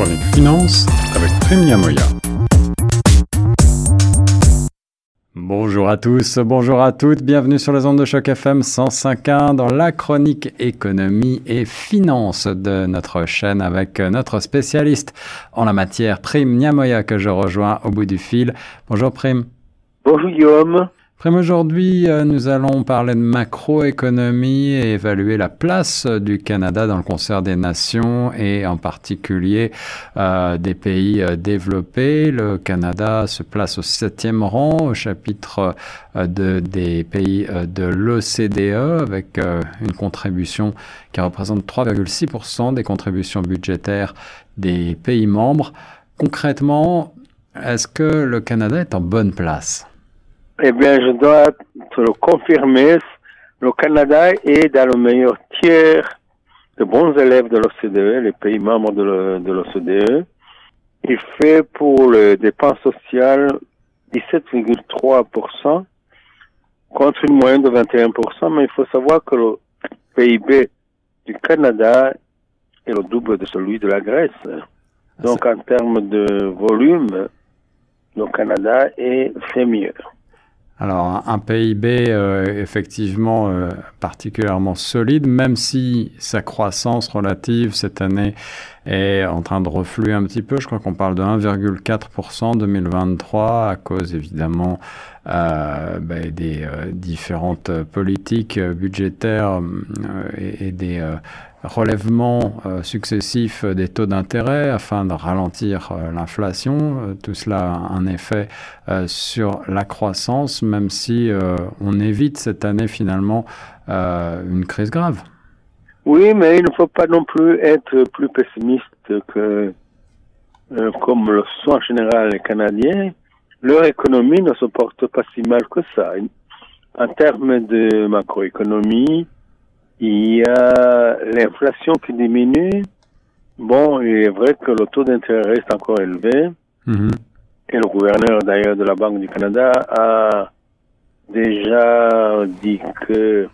chronique finance avec. Bonjour à tous, bonjour à toutes, bienvenue sur les ondes de choc FM 105.1 dans la chronique économie et finance de notre chaîne avec notre spécialiste en la matière, Prime Niamoya, que je rejoins au bout du fil. Bonjour Prime. Bonjour Guillaume. Aujourd'hui, euh, nous allons parler de macroéconomie et évaluer la place du Canada dans le concert des nations et en particulier euh, des pays euh, développés. Le Canada se place au septième rang au chapitre de, des pays de l'OCDE avec une contribution qui représente 3,6% des contributions budgétaires des pays membres. Concrètement, est-ce que le Canada est en bonne place? Eh bien, je dois te le confirmer. Le Canada est dans le meilleur tiers de bons élèves de l'OCDE, les pays membres de l'OCDE. Il fait pour les dépenses sociales 17,3% contre une moyenne de 21%, mais il faut savoir que le PIB du Canada est le double de celui de la Grèce. Donc, en termes de volume, le Canada est fait mieux. Alors un PIB euh, effectivement euh, particulièrement solide, même si sa croissance relative cette année est en train de refluer un petit peu. Je crois qu'on parle de 1,4% en 2023 à cause évidemment euh, ben, des différentes politiques budgétaires et, des relèvements successifs des taux d'intérêt afin de ralentir l'inflation. tout cela a un effet sur la croissance, même si on évite cette année finalement une crise grave. Oui, mais il ne faut pas non plus être plus pessimiste que euh, comme le sont en général les Canadiens. Leur économie ne se porte pas si mal que ça. En termes de macroéconomie, il y a l'inflation qui diminue. Bon, il est vrai que le taux d'intérêt reste encore élevé. Mm-hmm. Et le gouverneur d'ailleurs de la Banque du Canada a déjà dit que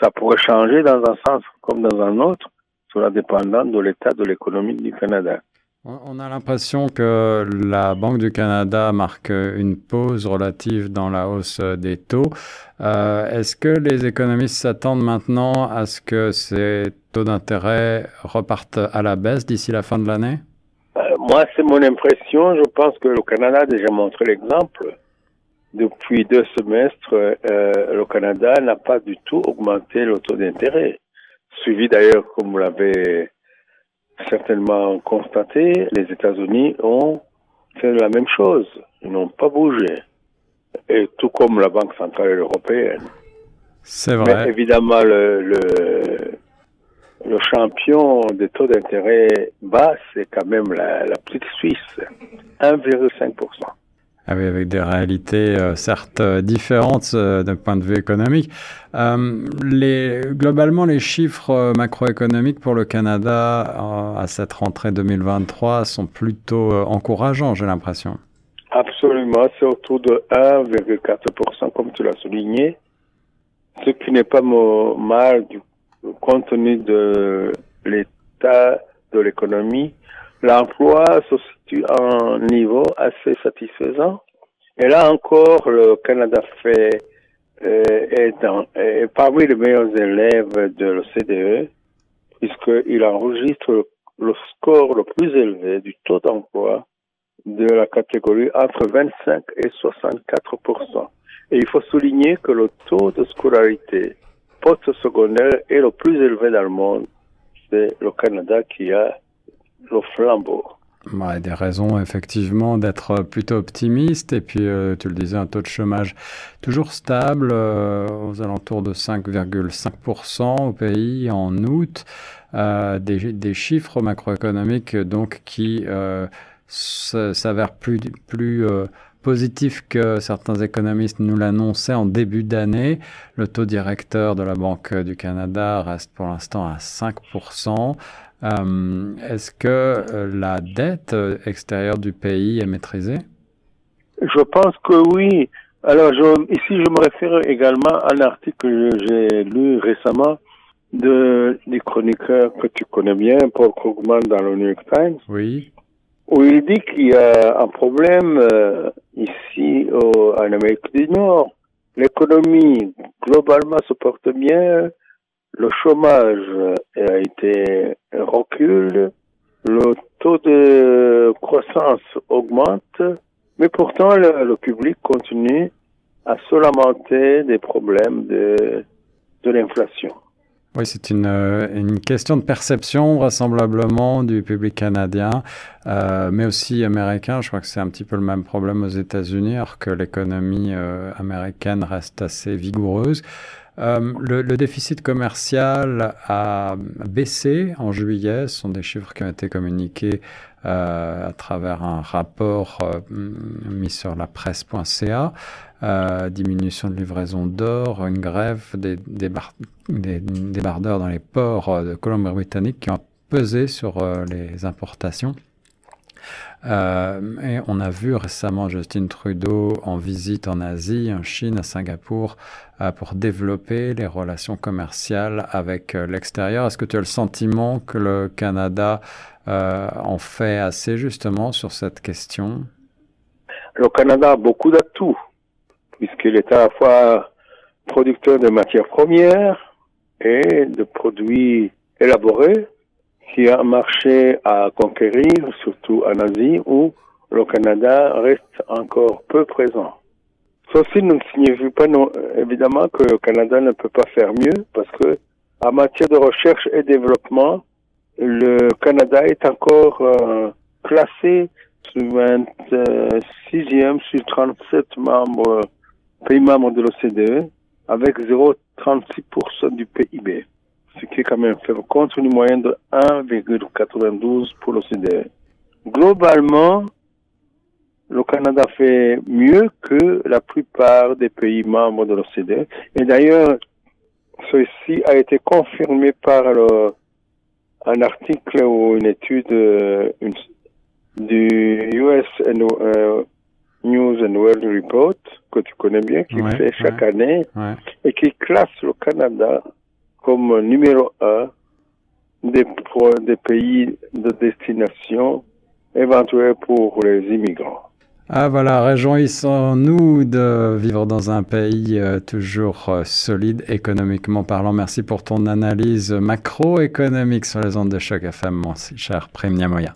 ça pourrait changer dans un sens comme dans un autre, cela dépendant de l'état de l'économie du Canada. On a l'impression que la Banque du Canada marque une pause relative dans la hausse des taux. Euh, est-ce que les économistes s'attendent maintenant à ce que ces taux d'intérêt repartent à la baisse d'ici la fin de l'année? Euh, Moi, c'est mon impression. Je pense que le Canada a déjà montré l'exemple depuis deux semestres, euh, le Canada n'a pas du tout augmenté le taux d'intérêt. Suivi d'ailleurs, comme vous l'avez certainement constaté, les États-Unis ont fait la même chose. Ils n'ont pas bougé. Et tout comme la Banque centrale européenne. C'est vrai. Mais évidemment, le, le, le champion des taux d'intérêt bas, c'est quand même la, la petite Suisse. 1,5%. Ah avec des réalités euh, certes euh, différentes euh, d'un point de vue économique. globalement, les chiffres macroéconomiques pour le Canada à cette rentrée 2023 sont plutôt encourageants, j'ai l'impression. Absolument, c'est autour de 1,4%, comme tu l'as souligné, ce qui n'est pas mal du, compte tenu de l'état de l'économie l'emploi se situe à un niveau assez satisfaisant. Et là encore, le Canada fait euh, est, parmi les meilleurs élèves de l'OCDE, puisqu'il enregistre le, score le plus élevé du taux d'emploi de la catégorie entre 25 et 64% Et il faut souligner que le taux de scolarité post-secondaire est le plus élevé dans le monde. C'est le Canada qui a le flambeau. Ouais, des raisons effectivement d'être plutôt optimiste. Et puis, euh, tu le disais, un taux de chômage toujours stable, euh, aux alentours de 5,5% au pays en août. Euh, des, chiffres macroéconomiques donc qui s'avèrent plus, plus positifs que certains économistes nous l'annonçaient en début d'année. Le taux directeur de la Banque du Canada reste pour l'instant à 5%. Euh, est-ce que euh, la dette euh, extérieure du pays est maîtrisée? Je pense que oui. Alors je, ici, je me réfère également à un article que j'ai lu récemment de, du chroniqueur que tu connais bien, Paul Krugman, dans le New York Times. Oui. Où il dit qu'il y a un problème euh, ici au, en Amérique du Nord. L'économie globalement se porte bien, le chômage a été recule, le taux de croissance augmente, mais pourtant le, public continue à se lamenter des problèmes de, l'inflation. Oui, c'est une, euh, une, question de perception vraisemblablement du public canadien, euh, mais aussi américain. Je crois que c'est un petit peu le même problème aux États-Unis, alors que l'économie euh, américaine reste assez vigoureuse. Euh, le, déficit commercial a baissé en juillet. Ce sont des chiffres qui ont été communiqués euh, à travers un rapport euh, mis sur la presse.ca. Diminution de livraison d'or, une grève des, des, bar des, débardeurs dans les ports de Colombie-Britannique qui ont pesé sur les importations. Euh, et on a vu récemment Justin Trudeau en visite en Asie, en Chine, à Singapour, euh, pour développer les relations commerciales avec euh, l'extérieur. Est-ce que tu as le sentiment que le Canada en fait assez justement sur cette question? Le Canada a beaucoup d'atouts, puisqu'il est à la fois producteur de matières premières et de produits élaborés qui a marché à conquérir, surtout en Asie, où le Canada reste encore peu présent. Ceci ne signifie pas évidemment que le Canada ne peut pas faire mieux, parce que en matière de recherche et développement, le Canada est encore euh, classé sur 26e sur 37 membres, pays membres de l'OCDE, avec 0,36% du PIB ce qui est quand même fait contre une moyenne de 1,92 pour l'OCDE. Globalement, le Canada fait mieux que la plupart des pays membres de l'OCDE. Et d'ailleurs, ceci a été confirmé par le, un article ou une étude une, du US uh, News and World Report, que tu connais bien, qui Ouais, fait chaque ouais. année, Ouais. et qui classe le Canada comme numéro un des, pays de destination éventuels pour les immigrants. Ah voilà, réjouissons-nous de vivre dans un pays euh, toujours euh, solide économiquement parlant. Merci pour ton analyse macroéconomique sur les ondes de choc FM, mon cher Prem Niamoya.